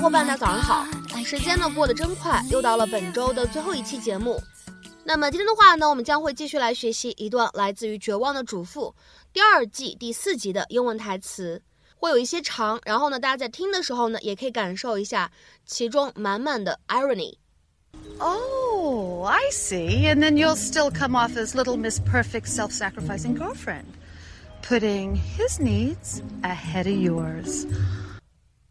小伙伴，大家早上好！时间呢过得真快，又到了本周的最后一期节目。那么今天的话呢，我们将会继续来学习一段来自于《绝望的主妇》第二季第四集的英文台词，会有一些长，然后呢，大家在听的时候呢，也可以感受一下其中满满的 irony。Oh, I see. And then you'll still come off as little Miss Perfect self sacrificing girlfriend, putting his needs ahead of yours.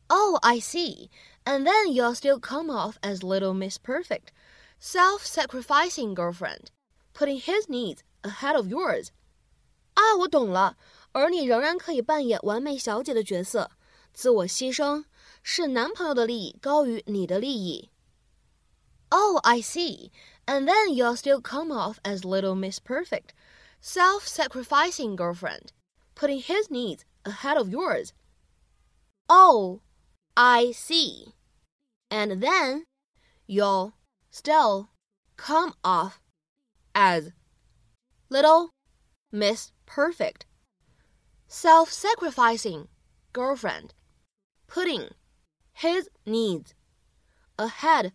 Oh, I see. And then you'll still come off as little Miss Perfect, self sacrificing girlfriend, putting his needs ahead of yours. 啊，我懂了。而你仍然可以扮演完美小姐的角色，自我牺牲，视男朋友的利益高于你的利益。Oh, I see. And then you'll still come off as little Miss Perfect, self sacrificing girlfriend, putting his needs ahead of yours. Oh, I see. And then you'll still come off as little Miss Perfect, self sacrificing girlfriend, putting his needs ahead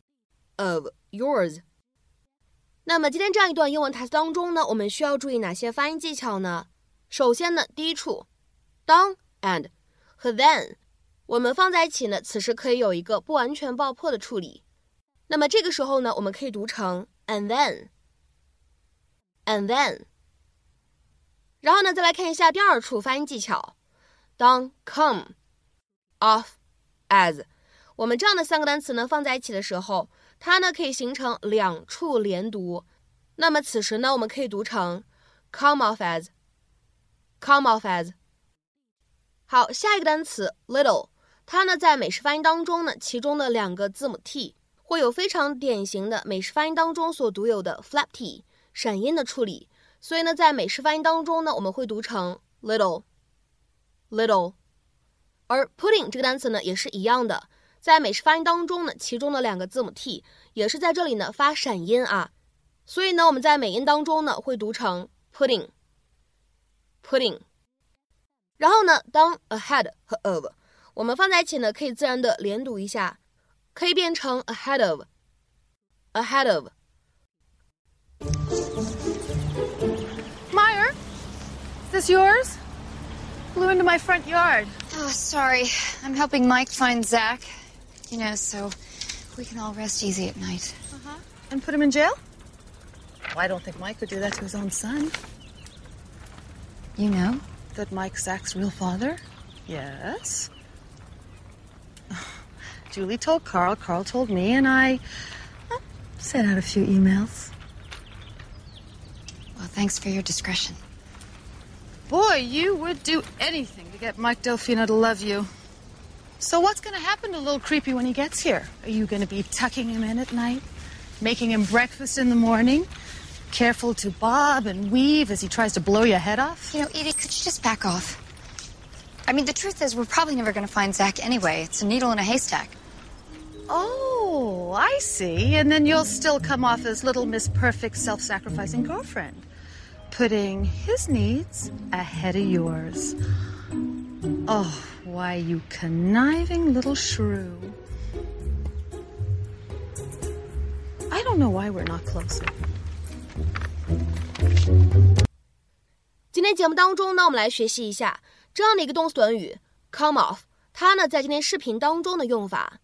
of yours。那么今天这样一段英文台词当中呢，我们需要注意哪些发音技巧呢？首先呢，第一处，当 and 和 then， 我们放在一起呢，此时可以有一个不完全爆破的处理。那么这个时候呢，我们可以读成 and then，and then。然后呢，再来看一下第二处发音技巧，当 come off as，我们这样的三个单词呢放在一起的时候。它呢可以形成两处连读，那么此时呢我们可以读成 come off as，come off as。好，下一个单词 little，它呢在美式发音当中呢，其中的两个字母 t 会有非常典型的美式发音当中所独有的 flap t 闪音的处理，所以呢在美式发音当中呢我们会读成 little，little。而 pudding 这个单词呢也是一样的。在美式发音当中呢，其中的两个字母 t 也是在这里呢发闪音啊，所以呢我们在美音当中呢会读成 pudding，pudding。然后呢，当 ahead 和 of 我们放在一起呢，可以自然的连读一下，可以变成 ahead of，ahead of。Mayer, is this yours? Blew into my front yard. Oh, sorry. I'm helping Mike find Zach. You know, so we can all rest easy at night. Uh huh. And put him in jail? Well, I don't think Mike would do that to his own son. You know? That Mike Zach's real father? Yes. Julie told Karl, Karl told me, and I well, sent out a few emails. Well, thanks for your discretion. Boy, you would do anything to get Mike Delfino to love you. So what's going to happen to little creepy when he gets here? Are you going to be tucking him in at night, making him breakfast in the morning, careful to bob and weave as he tries to blow your head off? You know, Edie, could you just back off? I mean, the truth is, we're probably never going to find Zach anyway. It's a needle in a haystack. Oh, I see. And then you'll still come off as little Miss Perfect self sacrificing girlfriend, putting his needs ahead of yours. Oh. Why, you conniving little shrew. I don't know why we're not closer. 今天节目当中呢，我们来学习一下这样的一个动词短语 come off，它呢在今天视频当中的用法。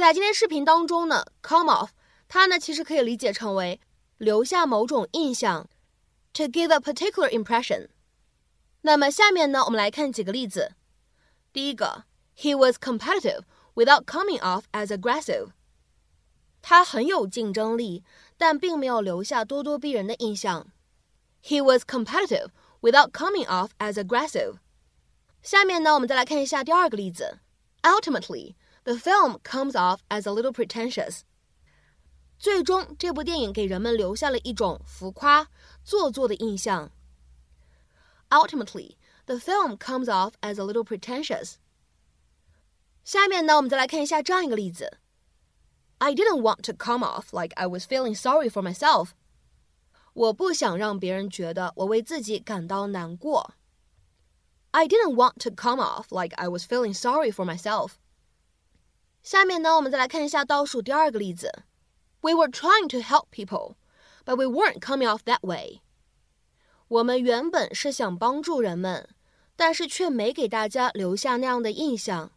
在今天视频当中呢，come off 它呢其实可以理解成为留下某种印象，to give a particular impression。那么下面呢，我们来看几个例子。第一个，He was competitive without coming off as aggressive。他很有竞争力，但并没有留下咄咄逼人的印象。He was competitive without coming off as aggressive。下面呢，我们再来看一下第二个例子。Ultimately, the film comes off as a little pretentious。最终，这部电影给人们留下了一种浮夸、做作的印象。Ultimately, the film comes off as a little pretentious. 下面呢，我们再来看一下这样一个例子。I didn't want to come off like I was feeling sorry for myself. 我不想让别人觉得我为自己感到难过。I didn't want to come off like I was feeling sorry for myself. 下面呢，我们再来看一下倒数第二个例子。We were trying to help people, but we weren't coming off that way. 我们原本是想帮助人们，但是却没给大家留下那样的印象。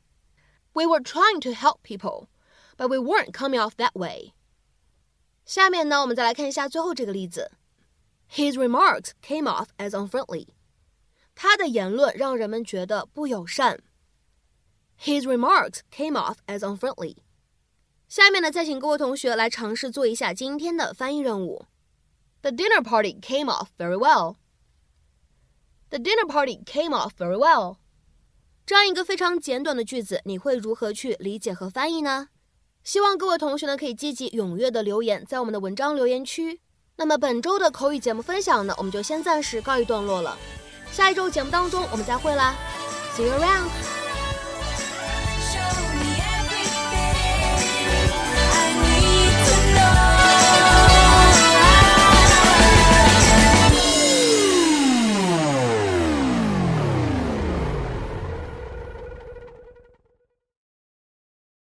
We were trying to help people, but we weren't coming off that way. 下面呢，我们再来看一下最后这个例子。His remarks came off as unfriendly. 他的言论让人们觉得不友善。 His remarks came off as unfriendly. 下面呢，再请各位同学来尝试做一下今天的翻译任务。The dinner party came off very well. The dinner party came off very well. 这样一个非常简短的句子，你会如何去理解和翻译呢？希望各位同学呢可以积极踊跃的留言在我们的文章留言区。那么本周的口语节目分享呢，我们就先暂时告一段落了。下一周节目当中我们再会啦，See you around。